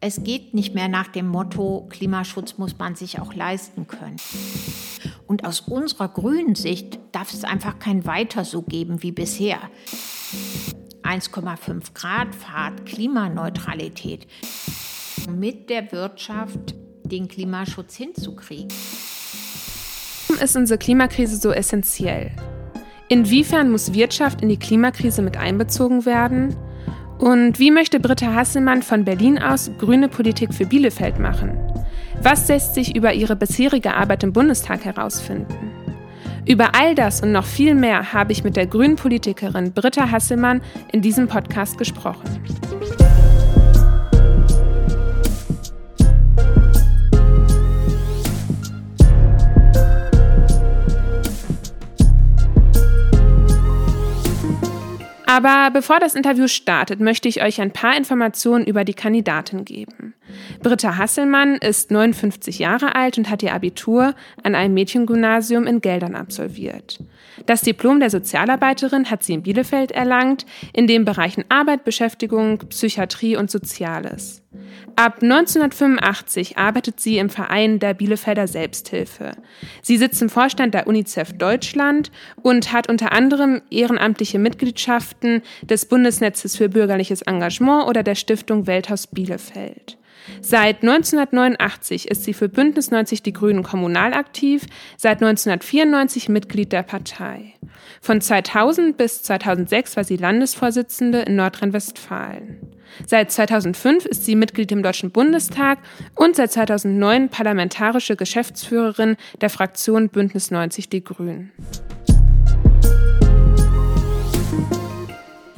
Es geht nicht mehr nach dem Motto, Klimaschutz muss man sich auch leisten können. Und aus unserer grünen Sicht darf es einfach kein Weiter so geben wie bisher. 1,5 Grad Fahrt, Klimaneutralität. Mit der Wirtschaft den Klimaschutz hinzukriegen. Warum ist unsere Klimakrise so essentiell? Inwiefern muss Wirtschaft in die Klimakrise mit einbezogen werden? Und wie möchte Britta Hasselmann von Berlin aus grüne Politik für Bielefeld machen? Was lässt sich über ihre bisherige Arbeit im Bundestag herausfinden? Über all das und noch viel mehr habe ich mit der grünen Politikerin Britta Hasselmann in diesem Podcast gesprochen. Aber bevor das Interview startet, möchte ich euch ein paar Informationen über die Kandidatin geben. Britta Hasselmann ist 59 Jahre alt und hat ihr Abitur an einem Mädchengymnasium in Geldern absolviert. Das Diplom der Sozialarbeiterin hat sie in Bielefeld erlangt, in den Bereichen Arbeit, Beschäftigung, Psychiatrie und Soziales. Ab 1985 arbeitet sie im Verein der Bielefelder Selbsthilfe. Sie sitzt im Vorstand der UNICEF Deutschland und hat unter anderem ehrenamtliche Mitgliedschaften des Bundesnetzes für bürgerliches Engagement oder der Stiftung Welthaus Bielefeld. Seit 1989 ist sie für Bündnis 90 Die Grünen kommunal aktiv, seit 1994 Mitglied der Partei. Von 2000 bis 2006 war sie Landesvorsitzende in Nordrhein-Westfalen. Seit 2005 ist sie Mitglied im Deutschen Bundestag und seit 2009 parlamentarische Geschäftsführerin der Fraktion Bündnis 90 Die Grünen.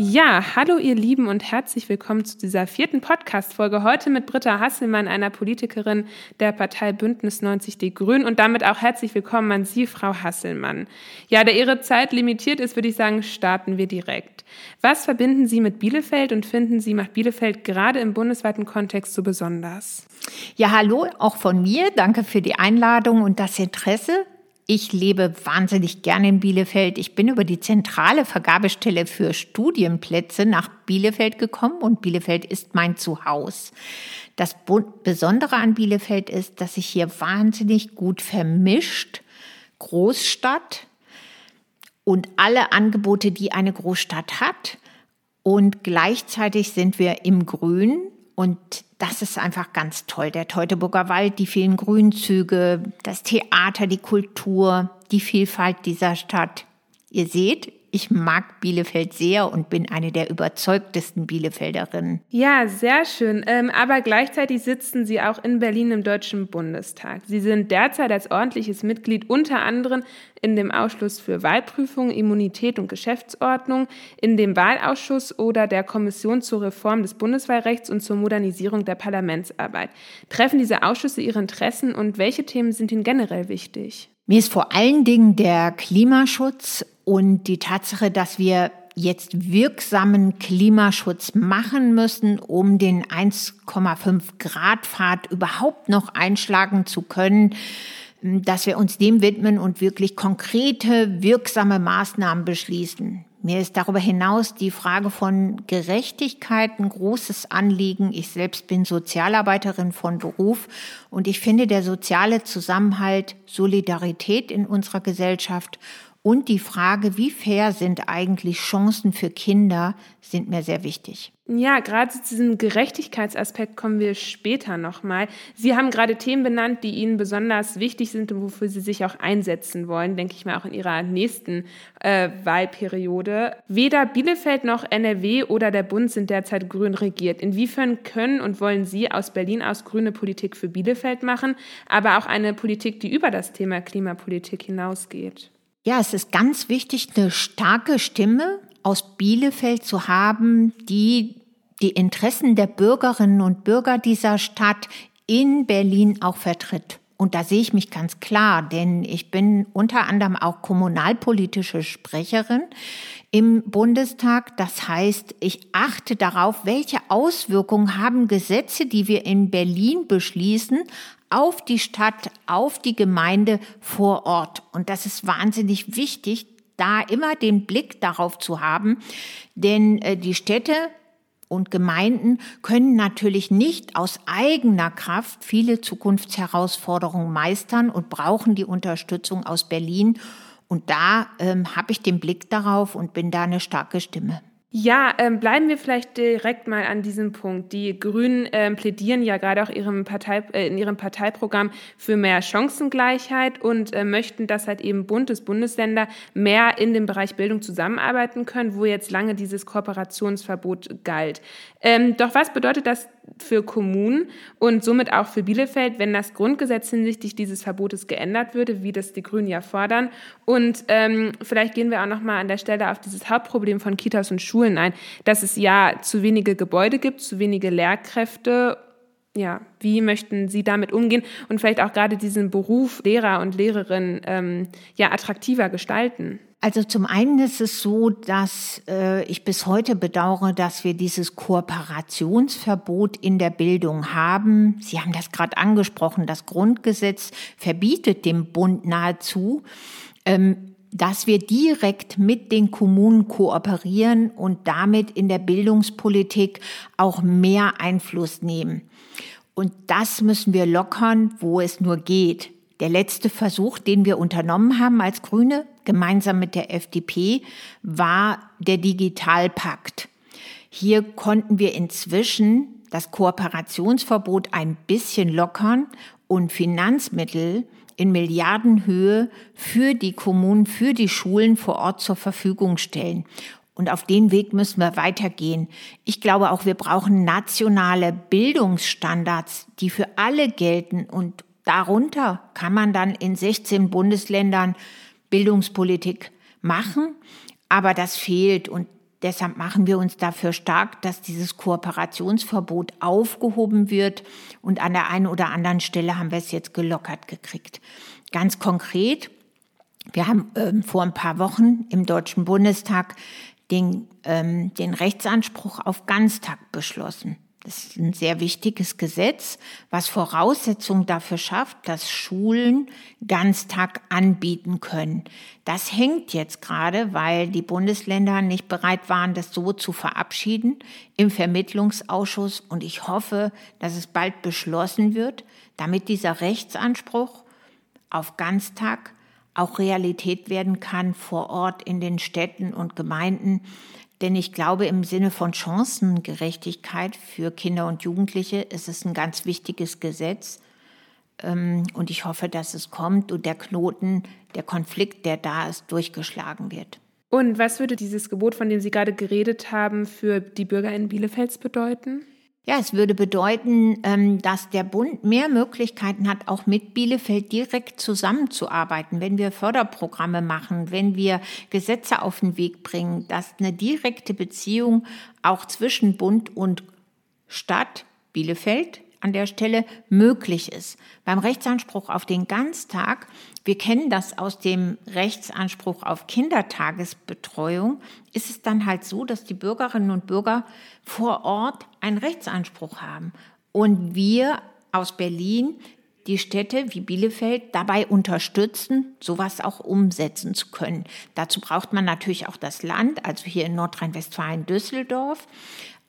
Ja, hallo ihr Lieben und herzlich willkommen zu dieser vierten Podcast-Folge. Heute mit Britta Hasselmann, einer Politikerin der Partei Bündnis 90 Die Grünen und damit auch herzlich willkommen an Sie, Frau Hasselmann. Ja, da Ihre Zeit limitiert ist, würde ich sagen, starten wir direkt. Was verbinden Sie mit Bielefeld und finden Sie macht Bielefeld gerade im bundesweiten Kontext so besonders? Ja, hallo, auch von mir. Danke für die Einladung und das Interesse. Ich lebe wahnsinnig gerne in Bielefeld. Ich bin über die zentrale Vergabestelle für Studienplätze nach Bielefeld gekommen und Bielefeld ist mein Zuhause. Das Besondere an Bielefeld ist, dass sich hier wahnsinnig gut vermischt Großstadt und alle Angebote, die eine Großstadt hat. Und gleichzeitig sind wir im Grün und das ist einfach ganz toll. Der Teutoburger Wald, die vielen Grünzüge, das Theater, die Kultur, die Vielfalt dieser Stadt. Ihr seht, ich mag Bielefeld sehr und bin eine der überzeugtesten Bielefelderinnen. Ja, sehr schön. Ähm, aber gleichzeitig sitzen Sie auch in Berlin im Deutschen Bundestag. Sie sind derzeit als ordentliches Mitglied unter anderem in dem Ausschuss für Wahlprüfung, Immunität und Geschäftsordnung, in dem Wahlausschuss oder der Kommission zur Reform des Bundeswahlrechts und zur Modernisierung der Parlamentsarbeit. Treffen diese Ausschüsse Ihre Interessen und welche Themen sind Ihnen generell wichtig? Mir ist vor allen Dingen der Klimaschutz und die Tatsache, dass wir jetzt wirksamen Klimaschutz machen müssen, um den 1,5 Grad Pfad überhaupt noch einschlagen zu können, dass wir uns dem widmen und wirklich konkrete, wirksame Maßnahmen beschließen. Mir ist darüber hinaus die Frage von Gerechtigkeit ein großes Anliegen. Ich selbst bin Sozialarbeiterin von Beruf und ich finde der soziale Zusammenhalt, Solidarität in unserer Gesellschaft und die Frage, wie fair sind eigentlich Chancen für Kinder, sind mir sehr wichtig. Ja, gerade zu diesem Gerechtigkeitsaspekt kommen wir später nochmal. Sie haben gerade Themen benannt, die Ihnen besonders wichtig sind und wofür Sie sich auch einsetzen wollen, denke ich mal auch in Ihrer nächsten äh, Wahlperiode. Weder Bielefeld noch NRW oder der Bund sind derzeit grün regiert. Inwiefern können und wollen Sie aus Berlin aus grüne Politik für Bielefeld machen, aber auch eine Politik, die über das Thema Klimapolitik hinausgeht? Ja, es ist ganz wichtig, eine starke Stimme aus Bielefeld zu haben, die die Interessen der Bürgerinnen und Bürger dieser Stadt in Berlin auch vertritt. Und da sehe ich mich ganz klar, denn ich bin unter anderem auch kommunalpolitische Sprecherin im Bundestag. Das heißt, ich achte darauf, welche Auswirkungen haben Gesetze, die wir in Berlin beschließen, auf die Stadt, auf die Gemeinde vor Ort. Und das ist wahnsinnig wichtig, da immer den Blick darauf zu haben, denn äh, die Städte und Gemeinden können natürlich nicht aus eigener Kraft viele Zukunftsherausforderungen meistern und brauchen die Unterstützung aus Berlin. Und da ähm, habe ich den Blick darauf und bin da eine starke Stimme. Ja, ähm, bleiben wir vielleicht direkt mal an diesem Punkt. Die Grünen ähm, plädieren ja gerade auch ihrem Partei, äh, in ihrem Parteiprogramm für mehr Chancengleichheit und äh, möchten, dass halt eben Bundes Bundesländer mehr in dem Bereich Bildung zusammenarbeiten können, wo jetzt lange dieses Kooperationsverbot galt. Ähm, doch was bedeutet das für Kommunen und somit auch für Bielefeld, wenn das Grundgesetz hinsichtlich dieses Verbotes geändert würde, wie das die Grünen ja fordern? Und ähm, vielleicht gehen wir auch noch mal an der Stelle auf dieses Hauptproblem von Kitas und Schulen ein, dass es ja zu wenige Gebäude gibt, zu wenige Lehrkräfte ja, wie möchten Sie damit umgehen und vielleicht auch gerade diesen Beruf Lehrer und Lehrerin ähm, ja attraktiver gestalten? Also zum einen ist es so, dass äh, ich bis heute bedauere, dass wir dieses Kooperationsverbot in der Bildung haben. Sie haben das gerade angesprochen. Das Grundgesetz verbietet dem Bund nahezu, ähm, dass wir direkt mit den Kommunen kooperieren und damit in der Bildungspolitik auch mehr Einfluss nehmen. Und das müssen wir lockern, wo es nur geht. Der letzte Versuch, den wir unternommen haben als Grüne, gemeinsam mit der FDP, war der Digitalpakt. Hier konnten wir inzwischen das Kooperationsverbot ein bisschen lockern und Finanzmittel in Milliardenhöhe für die Kommunen, für die Schulen vor Ort zur Verfügung stellen. Und auf den Weg müssen wir weitergehen. Ich glaube auch, wir brauchen nationale Bildungsstandards, die für alle gelten und Darunter kann man dann in 16 Bundesländern Bildungspolitik machen, aber das fehlt und deshalb machen wir uns dafür stark, dass dieses Kooperationsverbot aufgehoben wird und an der einen oder anderen Stelle haben wir es jetzt gelockert gekriegt. Ganz konkret, wir haben ähm, vor ein paar Wochen im Deutschen Bundestag den, ähm, den Rechtsanspruch auf Ganztag beschlossen. Das ist ein sehr wichtiges Gesetz, was Voraussetzungen dafür schafft, dass Schulen Ganztag anbieten können. Das hängt jetzt gerade, weil die Bundesländer nicht bereit waren, das so zu verabschieden im Vermittlungsausschuss. Und ich hoffe, dass es bald beschlossen wird, damit dieser Rechtsanspruch auf Ganztag auch Realität werden kann vor Ort in den Städten und Gemeinden. Denn ich glaube, im Sinne von Chancengerechtigkeit für Kinder und Jugendliche ist es ein ganz wichtiges Gesetz. Ähm, und ich hoffe, dass es kommt und der Knoten, der Konflikt, der da ist, durchgeschlagen wird. Und was würde dieses Gebot, von dem Sie gerade geredet haben, für die Bürger in Bielefelds bedeuten? Ja, es würde bedeuten, ähm, dass der Bund mehr Möglichkeiten hat, auch mit Bielefeld direkt zusammenzuarbeiten, wenn wir Förderprogramme machen, wenn wir Gesetze auf den Weg bringen, dass eine direkte Beziehung auch zwischen Bund und Stadt Bielefeld an der Stelle möglich ist. Beim Rechtsanspruch auf den Ganztag, wir kennen das aus dem Rechtsanspruch auf Kindertagesbetreuung, ist es dann halt so, dass die Bürgerinnen und Bürger vor Ort einen Rechtsanspruch haben. Und wir aus Berlin die Städte wie Bielefeld dabei unterstützen, sowas auch umsetzen zu können. Dazu braucht man natürlich auch das Land, also hier in Nordrhein-Westfalen Düsseldorf.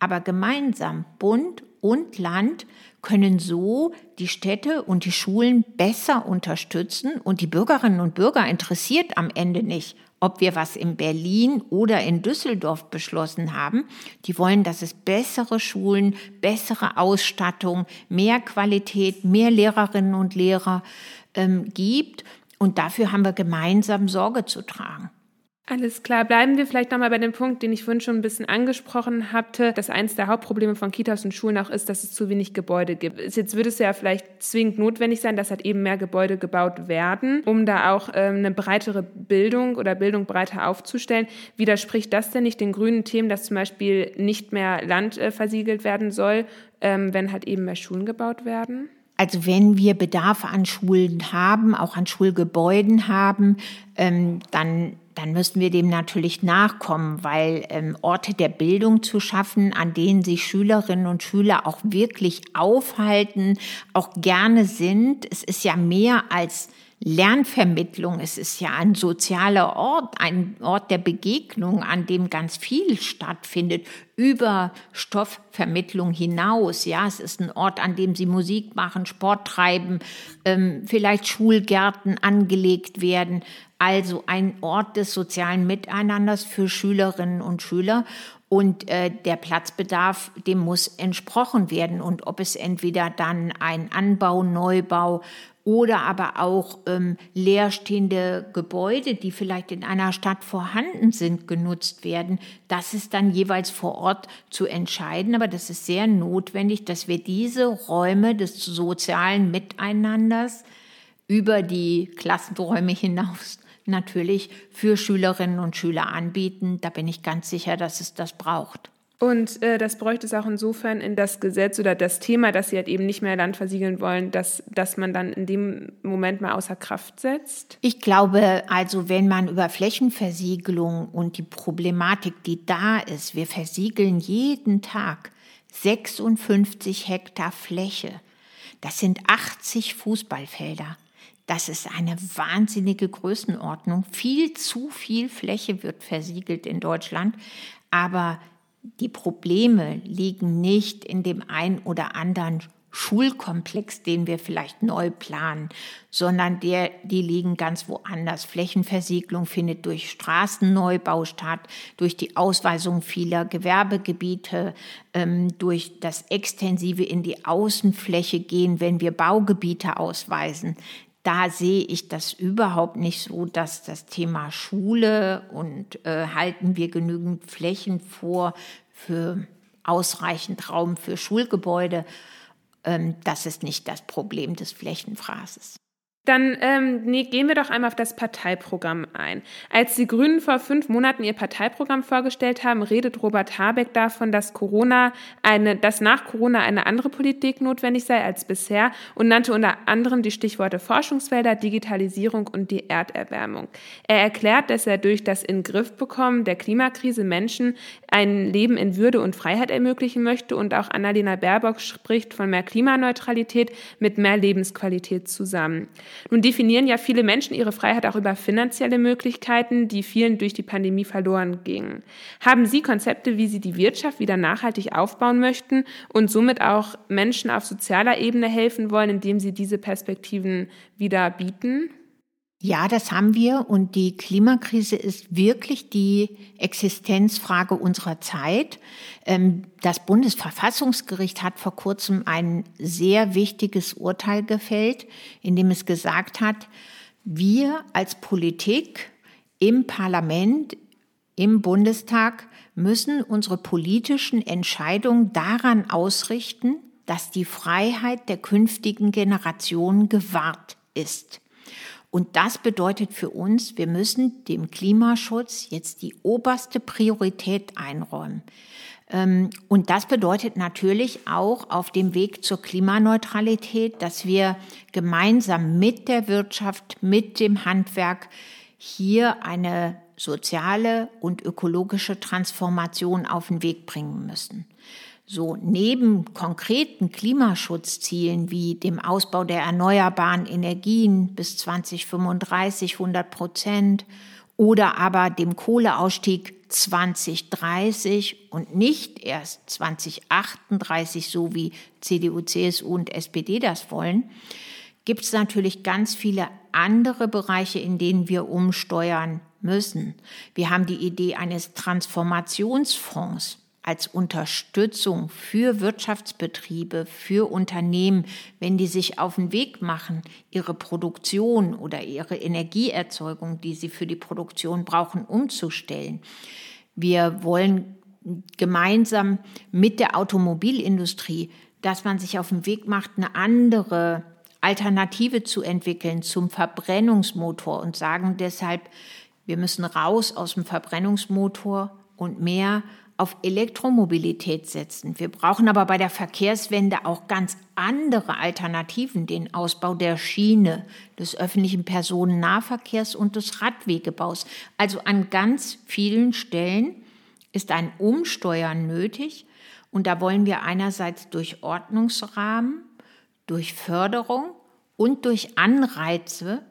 Aber gemeinsam Bund und Land können so die Städte und die Schulen besser unterstützen und die Bürgerinnen und Bürger interessiert am Ende nicht, ob wir was in Berlin oder in Düsseldorf beschlossen haben. Die wollen, dass es bessere Schulen, bessere Ausstattung, mehr Qualität, mehr Lehrerinnen und Lehrer ähm, gibt. Und dafür haben wir gemeinsam Sorge zu tragen. Alles klar. Bleiben wir vielleicht nochmal bei dem Punkt, den ich vorhin schon ein bisschen angesprochen hatte, dass eines der Hauptprobleme von Kitas und Schulen auch ist, dass es zu wenig Gebäude gibt. Jetzt würde es ja vielleicht zwingend notwendig sein, dass halt eben mehr Gebäude gebaut werden, um da auch ähm, eine breitere Bildung oder Bildung breiter aufzustellen. Widerspricht das denn nicht den grünen Themen, dass zum Beispiel nicht mehr Land äh, versiegelt werden soll, ähm, wenn halt eben mehr Schulen gebaut werden? Also wenn wir Bedarf an Schulen haben, auch an Schulgebäuden haben, ähm, dann dann müssen wir dem natürlich nachkommen, weil ähm, Orte der Bildung zu schaffen, an denen sich Schülerinnen und Schüler auch wirklich aufhalten, auch gerne sind. Es ist ja mehr als Lernvermittlung. Es ist ja ein sozialer Ort, ein Ort der Begegnung, an dem ganz viel stattfindet, über Stoffvermittlung hinaus. Ja, es ist ein Ort, an dem sie Musik machen, Sport treiben, ähm, vielleicht Schulgärten angelegt werden. Also ein Ort des sozialen Miteinanders für Schülerinnen und Schüler. Und äh, der Platzbedarf, dem muss entsprochen werden. Und ob es entweder dann ein Anbau, Neubau oder aber auch ähm, leerstehende Gebäude, die vielleicht in einer Stadt vorhanden sind, genutzt werden. Das ist dann jeweils vor Ort zu entscheiden. Aber das ist sehr notwendig, dass wir diese Räume des sozialen Miteinanders über die Klassenräume hinaus natürlich für Schülerinnen und Schüler anbieten. Da bin ich ganz sicher, dass es das braucht. Und äh, das bräuchte es auch insofern in das Gesetz oder das Thema, dass Sie halt eben nicht mehr Land versiegeln wollen, dass, dass man dann in dem Moment mal außer Kraft setzt? Ich glaube, also wenn man über Flächenversiegelung und die Problematik, die da ist, wir versiegeln jeden Tag 56 Hektar Fläche. Das sind 80 Fußballfelder. Das ist eine wahnsinnige Größenordnung. Viel zu viel Fläche wird versiegelt in Deutschland. Aber die Probleme liegen nicht in dem ein oder anderen Schulkomplex, den wir vielleicht neu planen, sondern der, die liegen ganz woanders. Flächenversiegelung findet durch Straßenneubau statt, durch die Ausweisung vieler Gewerbegebiete, ähm, durch das extensive in die Außenfläche gehen, wenn wir Baugebiete ausweisen da sehe ich das überhaupt nicht so, dass das Thema Schule und äh, halten wir genügend Flächen vor für ausreichend Raum für Schulgebäude, ähm, das ist nicht das Problem des Flächenfraßes. Dann ähm, nee, gehen wir doch einmal auf das Parteiprogramm ein. Als die Grünen vor fünf Monaten ihr Parteiprogramm vorgestellt haben, redet Robert Habeck davon, dass Corona eine, dass nach Corona eine andere Politik notwendig sei als bisher und nannte unter anderem die Stichworte Forschungsfelder, Digitalisierung und die Erderwärmung. Er erklärt, dass er durch das in Griff bekommen der Klimakrise Menschen ein Leben in Würde und Freiheit ermöglichen möchte und auch Annalena Baerbock spricht von mehr Klimaneutralität mit mehr Lebensqualität zusammen. Nun definieren ja viele Menschen ihre Freiheit auch über finanzielle Möglichkeiten, die vielen durch die Pandemie verloren gingen. Haben Sie Konzepte, wie Sie die Wirtschaft wieder nachhaltig aufbauen möchten und somit auch Menschen auf sozialer Ebene helfen wollen, indem Sie diese Perspektiven wieder bieten? Ja, das haben wir und die Klimakrise ist wirklich die Existenzfrage unserer Zeit. Ähm, das Bundesverfassungsgericht hat vor kurzem ein sehr wichtiges Urteil gefällt, in dem es gesagt hat, wir als Politik im Parlament, im Bundestag müssen unsere politischen Entscheidungen daran ausrichten, dass die Freiheit der künftigen Generationen gewahrt ist. Und das bedeutet für uns, wir müssen dem Klimaschutz jetzt die oberste Priorität einräumen. Ähm, und das bedeutet natürlich auch auf dem Weg zur Klimaneutralität, dass wir gemeinsam mit der Wirtschaft, mit dem Handwerk hier eine soziale und ökologische Transformation auf den Weg bringen müssen so neben konkreten Klimaschutzzielen wie dem Ausbau der erneuerbaren Energien bis 2035 100 Prozent oder aber dem Kohleausstieg 2030 und nicht erst 2038, so wie CDU, CSU und SPD das wollen, gibt es natürlich ganz viele andere Bereiche, in denen wir umsteuern müssen. Wir haben die Idee eines Transformationsfonds als Unterstützung für Wirtschaftsbetriebe, für Unternehmen, wenn die sich auf den Weg machen, ihre Produktion oder ihre Energieerzeugung, die sie für die Produktion brauchen, umzustellen. Wir wollen gemeinsam mit der Automobilindustrie, dass man sich auf den Weg macht, eine andere Alternative zu entwickeln zum Verbrennungsmotor und sagen deshalb, wir müssen raus aus dem Verbrennungsmotor und mehr auf Elektromobilität setzen. Wir brauchen aber bei der Verkehrswende auch ganz andere Alternativen, den Ausbau der Schiene, des öffentlichen Personennahverkehrs und des Radwegebaus. Also an ganz vielen Stellen ist ein Umsteuern nötig und da wollen wir einerseits durch Ordnungsrahmen, durch Förderung und durch Anreize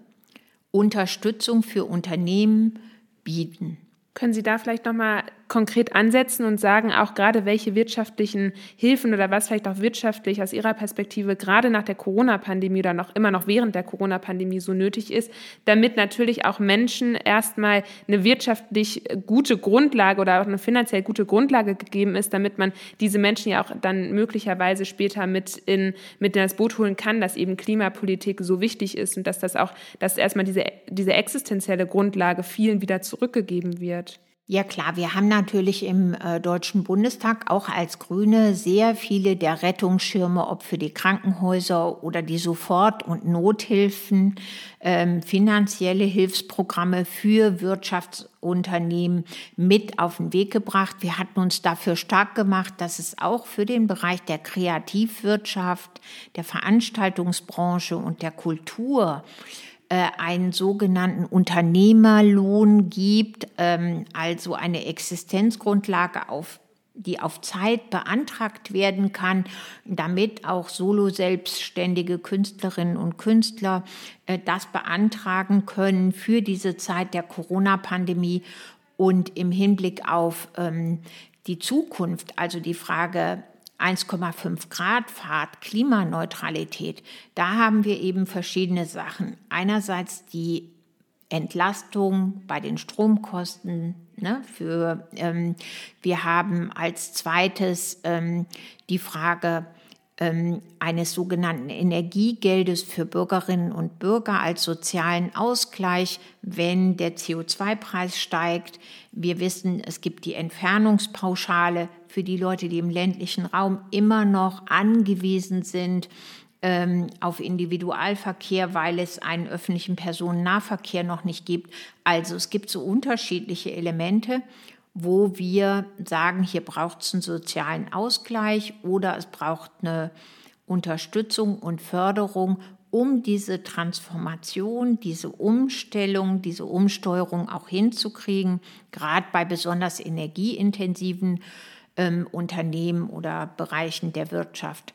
Unterstützung für Unternehmen bieten. Können Sie da vielleicht nochmal konkret ansetzen und sagen, auch gerade welche wirtschaftlichen Hilfen oder was vielleicht auch wirtschaftlich aus Ihrer Perspektive gerade nach der Corona-Pandemie oder noch immer noch während der Corona-Pandemie so nötig ist, damit natürlich auch Menschen erstmal eine wirtschaftlich gute Grundlage oder auch eine finanziell gute Grundlage gegeben ist, damit man diese Menschen ja auch dann möglicherweise später mit in, mit in das Boot holen kann, dass eben Klimapolitik so wichtig ist und dass das auch, dass erstmal diese, diese existenzielle Grundlage vielen wieder zurückgegeben wird. Ja klar, wir haben natürlich im äh, Deutschen Bundestag auch als Grüne sehr viele der Rettungsschirme, ob für die Krankenhäuser oder die Sofort- und Nothilfen, ähm, finanzielle Hilfsprogramme für Wirtschaftsunternehmen mit auf den Weg gebracht. Wir hatten uns dafür stark gemacht, dass es auch für den Bereich der Kreativwirtschaft, der Veranstaltungsbranche und der Kultur einen sogenannten Unternehmerlohn gibt, ähm, also eine Existenzgrundlage auf die auf Zeit beantragt werden kann, damit auch solo-selbstständige Künstlerinnen und Künstler äh, das beantragen können für diese Zeit der Corona-Pandemie und im Hinblick auf ähm, die Zukunft, also die Frage 1,5 Grad Fahrt, Klimaneutralität, da haben wir eben verschiedene Sachen. Einerseits die Entlastung bei den Stromkosten. Ne, für, ähm, wir haben als zweites ähm, die Frage ähm, eines sogenannten Energiegeldes für Bürgerinnen und Bürger als sozialen Ausgleich, wenn der CO2-Preis steigt. Wir wissen, es gibt die Entfernungspauschale für die Leute, die im ländlichen Raum immer noch angewiesen sind ähm, auf Individualverkehr, weil es einen öffentlichen Personennahverkehr noch nicht gibt. Also es gibt so unterschiedliche Elemente, wo wir sagen, hier braucht es einen sozialen Ausgleich oder es braucht eine Unterstützung und Förderung, um diese Transformation, diese Umstellung, diese Umsteuerung auch hinzukriegen, gerade bei besonders energieintensiven ähm, Unternehmen oder Bereichen der Wirtschaft.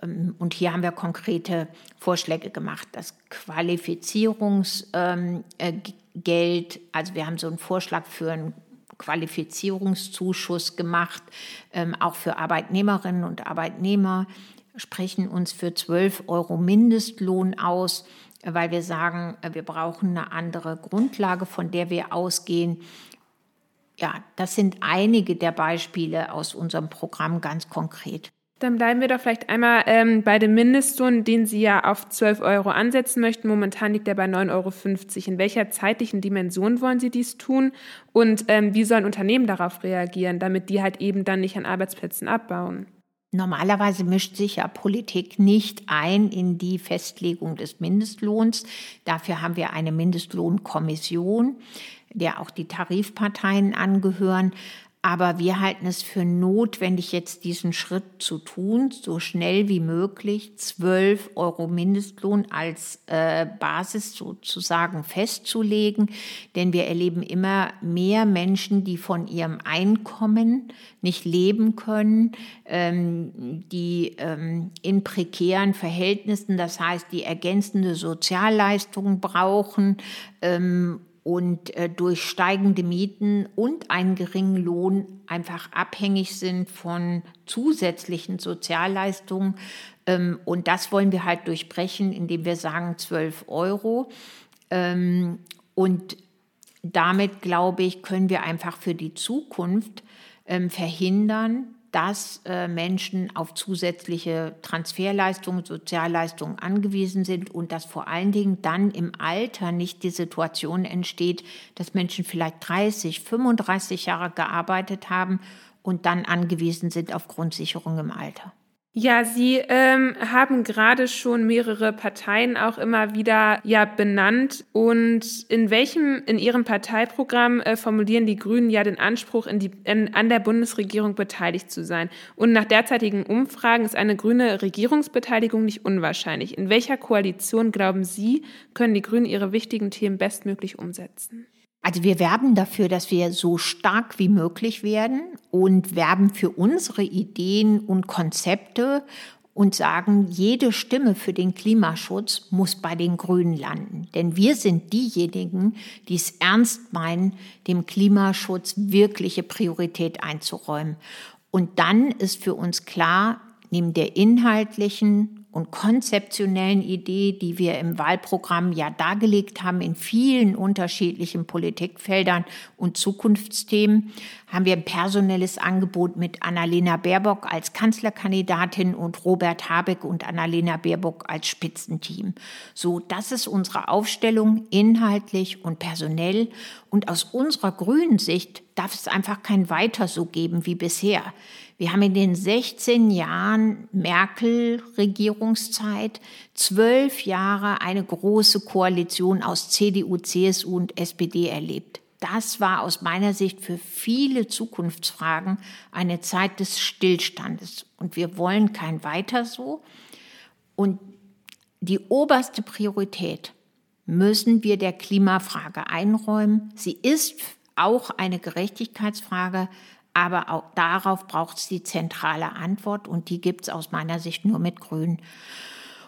Ähm, und hier haben wir konkrete Vorschläge gemacht. Das Qualifizierungsgeld, ähm, äh, also wir haben so einen Vorschlag für einen Qualifizierungszuschuss gemacht, ähm, auch für Arbeitnehmerinnen und Arbeitnehmer, sprechen uns für 12 Euro Mindestlohn aus, weil wir sagen, äh, wir brauchen eine andere Grundlage, von der wir ausgehen. Ja, das sind einige der Beispiele aus unserem Programm ganz konkret. Dann bleiben wir doch vielleicht einmal ähm, bei dem Mindestlohn, den Sie ja auf 12 Euro ansetzen möchten. Momentan liegt er bei 9,50 Euro. In welcher zeitlichen Dimension wollen Sie dies tun? Und ähm, wie sollen Unternehmen darauf reagieren, damit die halt eben dann nicht an Arbeitsplätzen abbauen? Normalerweise mischt sich ja Politik nicht ein in die Festlegung des Mindestlohns. Dafür haben wir eine Mindestlohnkommission, der auch die Tarifparteien angehören. Aber wir halten es für notwendig, jetzt diesen Schritt zu tun, so schnell wie möglich 12 Euro Mindestlohn als äh, Basis sozusagen festzulegen. Denn wir erleben immer mehr Menschen, die von ihrem Einkommen nicht leben können, ähm, die ähm, in prekären Verhältnissen, das heißt, die ergänzende Sozialleistungen brauchen ähm, und äh, durch steigende Mieten und einen geringen Lohn einfach abhängig sind von zusätzlichen Sozialleistungen. Ähm, und das wollen wir halt durchbrechen, indem wir sagen 12 Euro. Ähm, und damit, glaube ich, können wir einfach für die Zukunft ähm, verhindern, dass äh, Menschen auf zusätzliche Transferleistungen, Sozialleistungen angewiesen sind und dass vor allen Dingen dann im Alter nicht die Situation entsteht, dass Menschen vielleicht 30, 35 Jahre gearbeitet haben und dann angewiesen sind auf Grundsicherung im Alter. Ja, Sie ähm, haben gerade schon mehrere Parteien auch immer wieder ja benannt. Und in welchem, in Ihrem Parteiprogramm äh, formulieren die Grünen ja den Anspruch, in die, in, an der Bundesregierung beteiligt zu sein. Und nach derzeitigen Umfragen ist eine grüne Regierungsbeteiligung nicht unwahrscheinlich. In welcher Koalition, glauben Sie, können die Grünen ihre wichtigen Themen bestmöglich umsetzen? Also wir werben dafür, dass wir so stark wie möglich werden und werben für unsere Ideen und Konzepte und sagen, jede Stimme für den Klimaschutz muss bei den Grünen landen. Denn wir sind diejenigen, die es ernst meinen, dem Klimaschutz wirkliche Priorität einzuräumen. Und dann ist für uns klar, neben der inhaltlichen und konzeptionellen Idee, die wir im Wahlprogramm ja dargelegt haben in vielen unterschiedlichen Politikfeldern und Zukunftsthemen, haben wir ein personelles Angebot mit Annalena Baerbock als Kanzlerkandidatin und Robert Habeck und Annalena Baerbock als Spitzenteam. So, das ist unsere Aufstellung inhaltlich und personell. Und aus unserer grünen Sicht darf es einfach kein Weiter so geben wie bisher. Wir haben in den 16 Jahren Merkel-Regierungszeit zwölf Jahre eine große Koalition aus CDU, CSU und SPD erlebt. Das war aus meiner Sicht für viele Zukunftsfragen eine Zeit des Stillstandes. Und wir wollen kein weiter so. Und die oberste Priorität müssen wir der Klimafrage einräumen. Sie ist auch eine Gerechtigkeitsfrage, aber auch darauf braucht es die zentrale Antwort und die gibt es aus meiner Sicht nur mit Grün.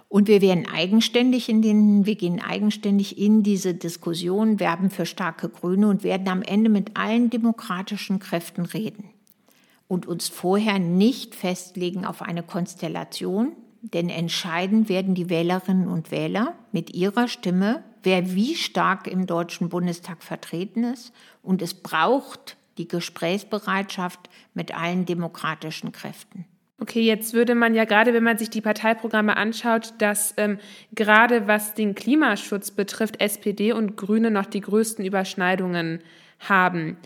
Und wir werden eigenständig in den, wir gehen eigenständig in diese Diskussion, werben für starke Grüne und werden am Ende mit allen demokratischen Kräften reden und uns vorher nicht festlegen auf eine Konstellation, denn entscheiden werden die Wählerinnen und Wähler mit ihrer Stimme, wer wie stark im Deutschen Bundestag vertreten ist. Und es braucht die Gesprächsbereitschaft mit allen demokratischen Kräften. Okay, jetzt würde man ja gerade, wenn man sich die Parteiprogramme anschaut, dass ähm, gerade was den Klimaschutz betrifft, SPD und Grüne noch die größten Überschneidungen haben.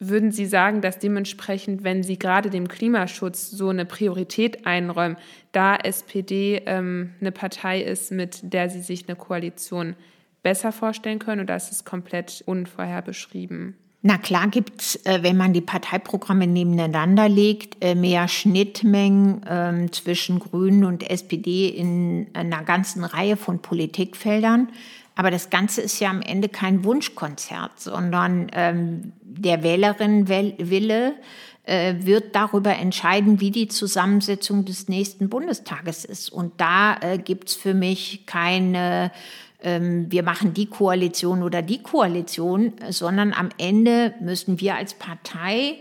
Würden Sie sagen, dass dementsprechend, wenn Sie gerade dem Klimaschutz so eine Priorität einräumen, da SPD ähm, eine Partei ist, mit der Sie sich eine Koalition besser vorstellen können, oder ist es komplett unvorher beschrieben? Na klar gibt's, äh, wenn man die Parteiprogramme nebeneinander legt, äh, mehr Schnittmengen ähm, zwischen Grünen und SPD in einer ganzen Reihe von Politikfeldern. Aber das Ganze ist ja am Ende kein Wunschkonzert, sondern ähm, der Wählerinnenwille äh, wird darüber entscheiden, wie die Zusammensetzung des nächsten Bundestages ist. Und da äh, gibt's für mich keine wir machen die Koalition oder die Koalition, sondern am Ende müssen wir als Partei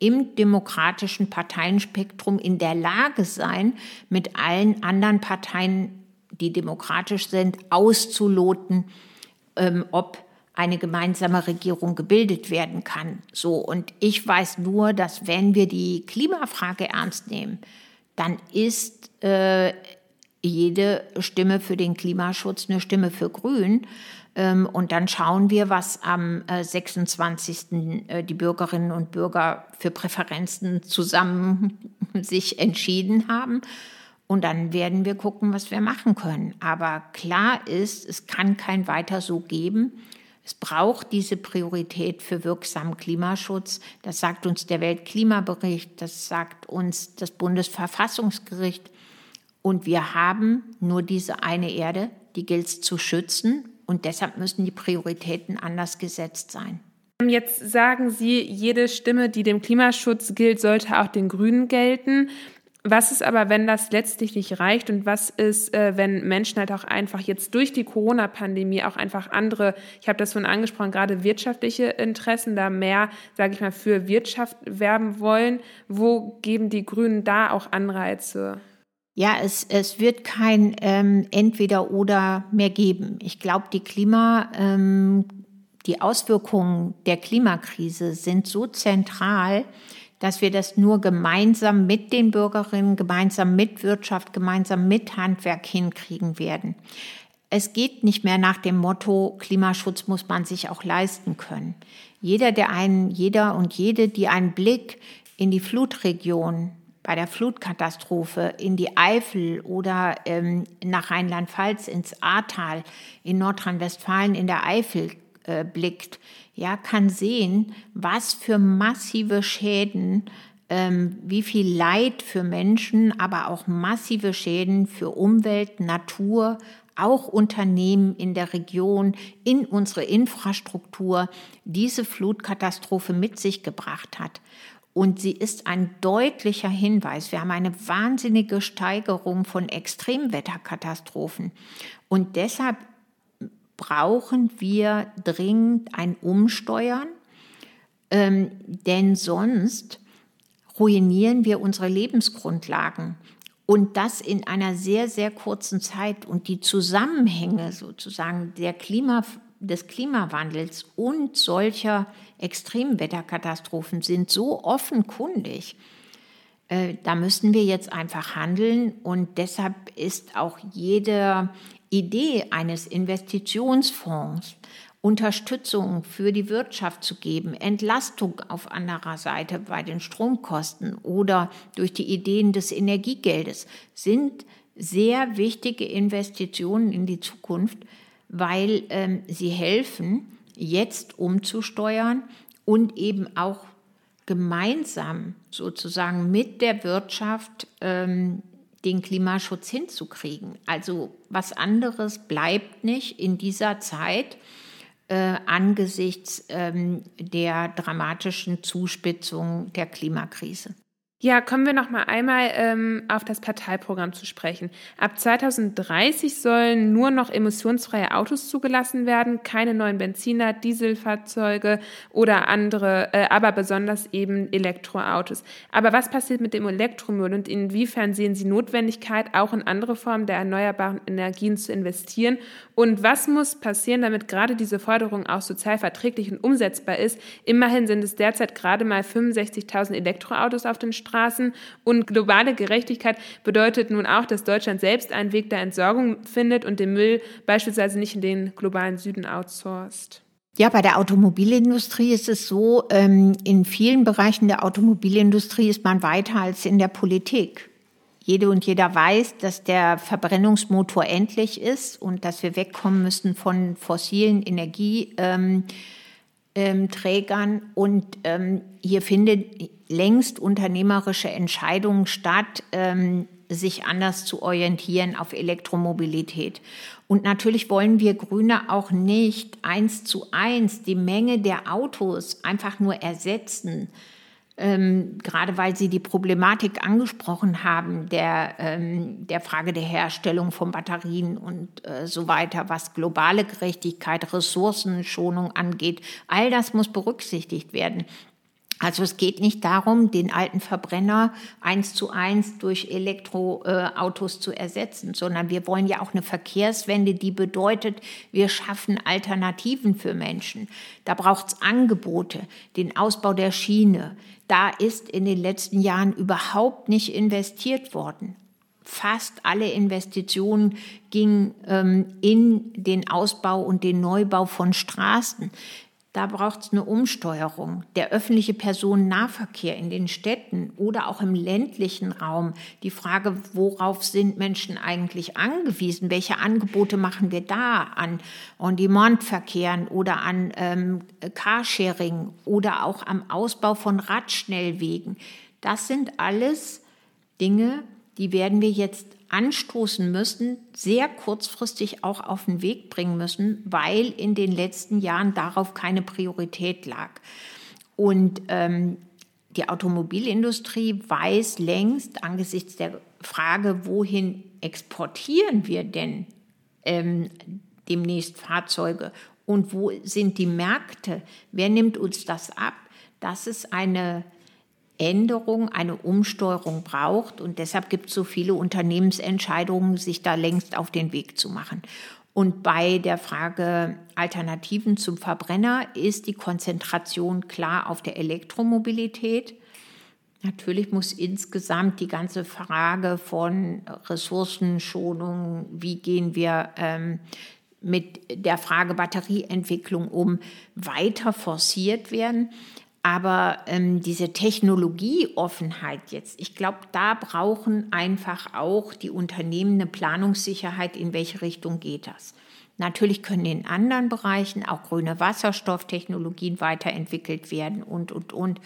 im demokratischen Parteienspektrum in der Lage sein, mit allen anderen Parteien, die demokratisch sind, auszuloten, ähm, ob eine gemeinsame Regierung gebildet werden kann. So und ich weiß nur, dass wenn wir die Klimafrage ernst nehmen, dann ist äh, jede Stimme für den Klimaschutz eine Stimme für Grün. Ähm, und dann schauen wir, was am 26. Äh, äh, die Bürgerinnen und Bürger für Präferenzen zusammen sich entschieden haben. Und dann werden wir gucken, was wir machen können. Aber klar ist, es kann kein weiter so geben. Es braucht diese Priorität für wirksamen Klimaschutz. Das sagt uns der Weltklimabericht, das sagt uns das Bundesverfassungsgericht. Und wir haben nur diese eine Erde, die gilt es zu schützen. Und deshalb müssen die Prioritäten anders gesetzt sein. Jetzt sagen Sie, jede Stimme, die dem Klimaschutz gilt, sollte auch den Grünen gelten. Was ist aber, wenn das letztlich nicht reicht und was ist, äh, wenn Menschen halt auch einfach jetzt durch die Corona-Pandemie auch einfach andere, ich habe das schon angesprochen, gerade wirtschaftliche Interessen da mehr, sage ich mal, für Wirtschaft werben wollen? Wo geben die Grünen da auch Anreize? Ja, es, es wird kein ähm, Entweder-Oder mehr geben. Ich glaube, die Klima, ähm, die Auswirkungen der Klimakrise sind so zentral, dass wir das nur gemeinsam mit den Bürgerinnen, gemeinsam mit Wirtschaft, gemeinsam mit Handwerk hinkriegen werden. Es geht nicht mehr nach dem Motto, Klimaschutz muss man sich auch leisten können. Jeder, der einen, jeder und jede, die einen Blick in die Flutregion bei der Flutkatastrophe in die Eifel oder ähm, nach Rheinland-Pfalz ins Ahrtal in Nordrhein-Westfalen in der Eifel äh, blickt, ja, kann sehen, was für massive Schäden, ähm, wie viel Leid für Menschen, aber auch massive Schäden für Umwelt, Natur, auch Unternehmen in der Region, in unsere Infrastruktur diese Flutkatastrophe mit sich gebracht hat. Und sie ist ein deutlicher Hinweis. Wir haben eine wahnsinnige Steigerung von Extremwetterkatastrophen. Und deshalb brauchen wir dringend ein Umsteuern, ähm, denn sonst ruinieren wir unsere Lebensgrundlagen. Und das in einer sehr, sehr kurzen Zeit. Und die Zusammenhänge sozusagen der Klima, des Klimawandels und solcher Extremwetterkatastrophen sind so offenkundig. Äh, da müssen wir jetzt einfach handeln. Und deshalb ist auch jede Idee eines Investitionsfonds Unterstützung für die Wirtschaft zu geben, Entlastung auf anderer Seite bei den Stromkosten oder durch die Ideen des Energiegeldes sind sehr wichtige Investitionen in die Zukunft, weil ähm, sie helfen, jetzt umzusteuern und eben auch gemeinsam sozusagen mit der Wirtschaft ähm, den Klimaschutz hinzukriegen. Also was anderes bleibt nicht in dieser Zeit äh, angesichts ähm, der dramatischen Zuspitzung der Klimakrise. Ja, kommen wir noch mal einmal ähm, auf das Parteiprogramm zu sprechen. Ab 2030 sollen nur noch emissionsfreie Autos zugelassen werden, keine neuen Benziner, Dieselfahrzeuge oder andere, äh, aber besonders eben Elektroautos. Aber was passiert mit dem Elektromüll und inwiefern sehen Sie Notwendigkeit, auch in andere Formen der erneuerbaren Energien zu investieren? Und was muss passieren, damit gerade diese Forderung auch sozial verträglich und umsetzbar ist? Immerhin sind es derzeit gerade mal 65.000 Elektroautos auf den Straßen. Straßen. Und globale Gerechtigkeit bedeutet nun auch, dass Deutschland selbst einen Weg der Entsorgung findet und den Müll beispielsweise nicht in den globalen Süden outsourced. Ja, bei der Automobilindustrie ist es so, ähm, in vielen Bereichen der Automobilindustrie ist man weiter als in der Politik. Jede und jeder weiß, dass der Verbrennungsmotor endlich ist und dass wir wegkommen müssen von fossilen Energieträgern. Und ähm, hier findet längst unternehmerische Entscheidungen statt, ähm, sich anders zu orientieren auf Elektromobilität. Und natürlich wollen wir Grüne auch nicht eins zu eins die Menge der Autos einfach nur ersetzen. Ähm, gerade weil Sie die Problematik angesprochen haben, der, ähm, der Frage der Herstellung von Batterien und äh, so weiter, was globale Gerechtigkeit, Ressourcenschonung angeht. All das muss berücksichtigt werden. Also es geht nicht darum, den alten Verbrenner eins zu eins durch Elektroautos zu ersetzen, sondern wir wollen ja auch eine Verkehrswende, die bedeutet, wir schaffen Alternativen für Menschen. Da braucht es Angebote, den Ausbau der Schiene. Da ist in den letzten Jahren überhaupt nicht investiert worden. Fast alle Investitionen gingen ähm, in den Ausbau und den Neubau von Straßen. Da braucht es eine Umsteuerung. Der öffentliche Personennahverkehr in den Städten oder auch im ländlichen Raum. Die Frage, worauf sind Menschen eigentlich angewiesen? Welche Angebote machen wir da an On-Demand-Verkehren oder an ähm, Carsharing oder auch am Ausbau von Radschnellwegen? Das sind alles Dinge, die werden wir jetzt anstoßen müssen, sehr kurzfristig auch auf den Weg bringen müssen, weil in den letzten Jahren darauf keine Priorität lag. Und ähm, die Automobilindustrie weiß längst angesichts der Frage, wohin exportieren wir denn ähm, demnächst Fahrzeuge und wo sind die Märkte, wer nimmt uns das ab, dass es eine Änderung, eine Umsteuerung braucht. Und deshalb gibt es so viele Unternehmensentscheidungen, sich da längst auf den Weg zu machen. Und bei der Frage Alternativen zum Verbrenner ist die Konzentration klar auf der Elektromobilität. Natürlich muss insgesamt die ganze Frage von Ressourcenschonung, wie gehen wir ähm, mit der Frage Batterieentwicklung um, weiter forciert werden. Aber ähm, diese Technologieoffenheit jetzt, ich glaube, da brauchen einfach auch die Unternehmen eine Planungssicherheit, in welche Richtung geht das. Natürlich können in anderen Bereichen auch grüne Wasserstofftechnologien weiterentwickelt werden und, und, und.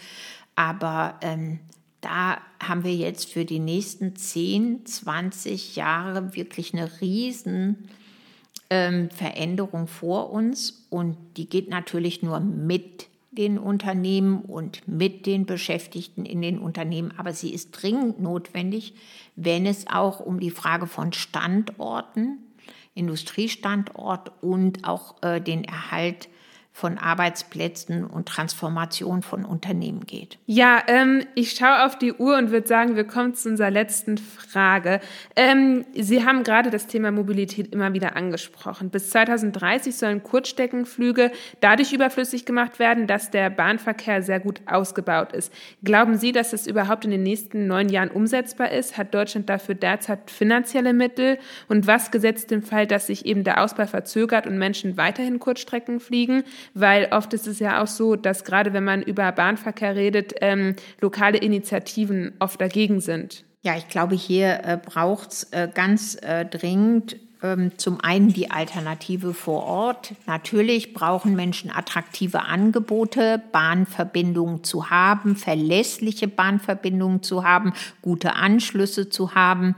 Aber ähm, da haben wir jetzt für die nächsten 10, 20 Jahre wirklich eine riesen ähm, Veränderung vor uns und die geht natürlich nur mit den Unternehmen und mit den Beschäftigten in den Unternehmen, aber sie ist dringend notwendig, wenn es auch um die Frage von Standorten, Industriestandort und auch äh, den Erhalt von Arbeitsplätzen und Transformation von Unternehmen geht. Ja, ähm, ich schaue auf die Uhr und würde sagen, wir kommen zu unserer letzten Frage. Ähm, Sie haben gerade das Thema Mobilität immer wieder angesprochen. Bis 2030 sollen Kurzstreckenflüge dadurch überflüssig gemacht werden, dass der Bahnverkehr sehr gut ausgebaut ist. Glauben Sie, dass das überhaupt in den nächsten neun Jahren umsetzbar ist? Hat Deutschland dafür derzeit finanzielle Mittel? Und was gesetzt im Fall, dass sich eben der Ausbau verzögert und Menschen weiterhin Kurzstrecken fliegen? Weil oft ist es ja auch so, dass gerade wenn man über Bahnverkehr redet, ähm, lokale Initiativen oft dagegen sind. Ja, ich glaube, hier äh, braucht es äh, ganz äh, dringend zum einen die Alternative vor Ort. Natürlich brauchen Menschen attraktive Angebote, Bahnverbindungen zu haben, verlässliche Bahnverbindungen zu haben, gute Anschlüsse zu haben.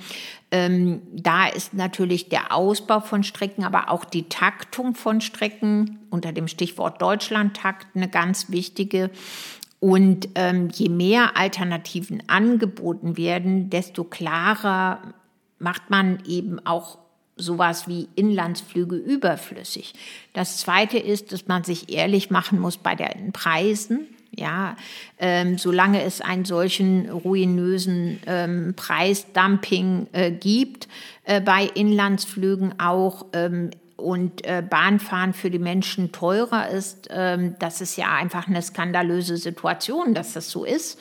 Ähm, da ist natürlich der Ausbau von Strecken, aber auch die Taktung von Strecken unter dem Stichwort Deutschlandtakt eine ganz wichtige. Und ähm, je mehr Alternativen angeboten werden, desto klarer macht man eben auch sowas wie Inlandsflüge überflüssig. Das Zweite ist, dass man sich ehrlich machen muss bei den Preisen. Ja, ähm, solange es einen solchen ruinösen ähm, Preisdumping äh, gibt äh, bei Inlandsflügen auch ähm, und äh, Bahnfahren für die Menschen teurer ist, ähm, das ist ja einfach eine skandalöse Situation, dass das so ist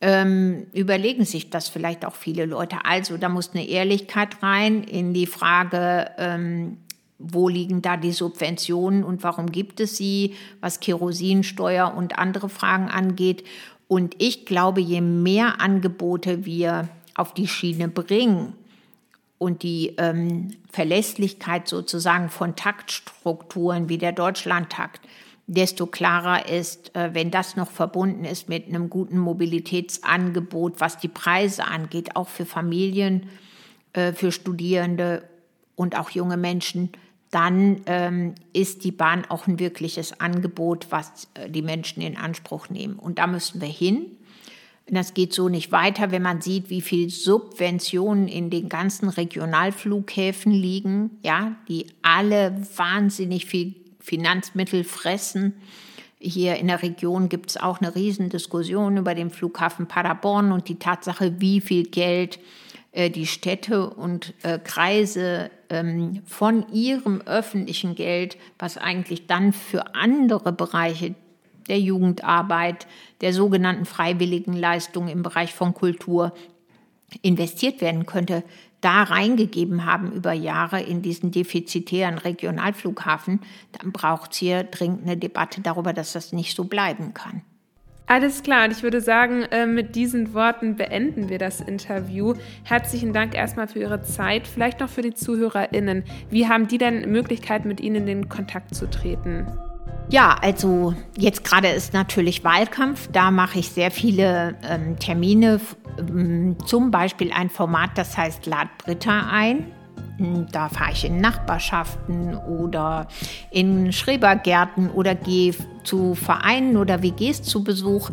ähm, überlegen sich das vielleicht auch viele Leute. Also da muss eine Ehrlichkeit rein in die Frage, ähm, wo liegen da die Subventionen und warum gibt es sie, was Kerosinsteuer und andere Fragen angeht. Und ich glaube, je mehr Angebote wir auf die Schiene bringen und die ähm, Verlässlichkeit sozusagen von Taktstrukturen wie der Deutschlandtakt, desto klarer ist, äh, wenn das noch verbunden ist mit einem guten Mobilitätsangebot, was die Preise angeht, auch für Familien, äh, für Studierende und auch junge Menschen, dann ähm, ist die Bahn auch ein wirkliches Angebot, was äh, die Menschen in Anspruch nehmen. Und da müssen wir hin. Das geht so nicht weiter, wenn man sieht, wie viel Subventionen in den ganzen Regionalflughäfen liegen, ja, die alle wahnsinnig viel Finanzmittel fressen. Hier in der Region gibt es auch eine Riesendiskussion über den Flughafen Paderborn und die Tatsache, wie viel Geld äh, die Städte und äh, Kreise ähm, von ihrem öffentlichen Geld, was eigentlich dann für andere Bereiche der Jugendarbeit, der sogenannten freiwilligen Leistungen im Bereich von Kultur investiert werden könnte, da reingegeben haben über Jahre in diesen defizitären Regionalflughafen, dann braucht es hier dringend eine Debatte darüber, dass das nicht so bleiben kann. Alles klar, und ich würde sagen, äh, mit diesen Worten beenden wir das Interview. Herzlichen Dank erstmal für Ihre Zeit, vielleicht noch für die ZuhörerInnen. Wie haben die denn Möglichkeit, mit Ihnen in den Kontakt zu treten? Ja, also jetzt gerade ist natürlich Wahlkampf. Da mache ich sehr viele ähm, Termine, ähm, zum Beispiel ein Format, das heißt Lad Britta ein. Hm, da fahre ich in Nachbarschaften oder in Schrebergärten oder gehe zu Vereinen oder WGs zu Besuch.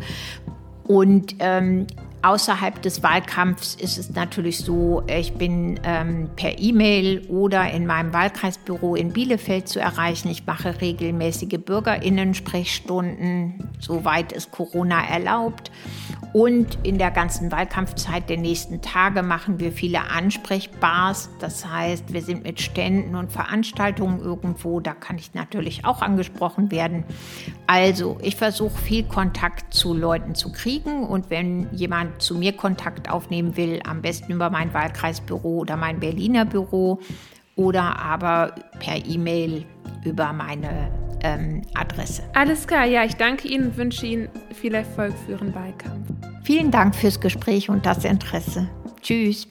Und ähm, Außerhalb des Wahlkampfs ist es natürlich so, ich bin ähm, per E-Mail oder in meinem Wahlkreisbüro in Bielefeld zu erreichen. Ich mache regelmäßige Bürgerinnen-Sprechstunden, soweit es Corona erlaubt. Und in der ganzen Wahlkampfzeit der nächsten Tage machen wir viele Ansprechbars. Das heißt, wir sind mit Ständen und Veranstaltungen irgendwo. Da kann ich natürlich auch angesprochen werden. Also, ich versuche viel Kontakt zu Leuten zu kriegen. Und wenn jemand zu mir Kontakt aufnehmen will, am besten über mein Wahlkreisbüro oder mein Berliner Büro oder aber per E-Mail über meine ähm, Adresse. Alles klar, ja, ich danke Ihnen und wünsche Ihnen viel Erfolg für Ihren Wahlkampf. Vielen Dank fürs Gespräch und das Interesse. Tschüss.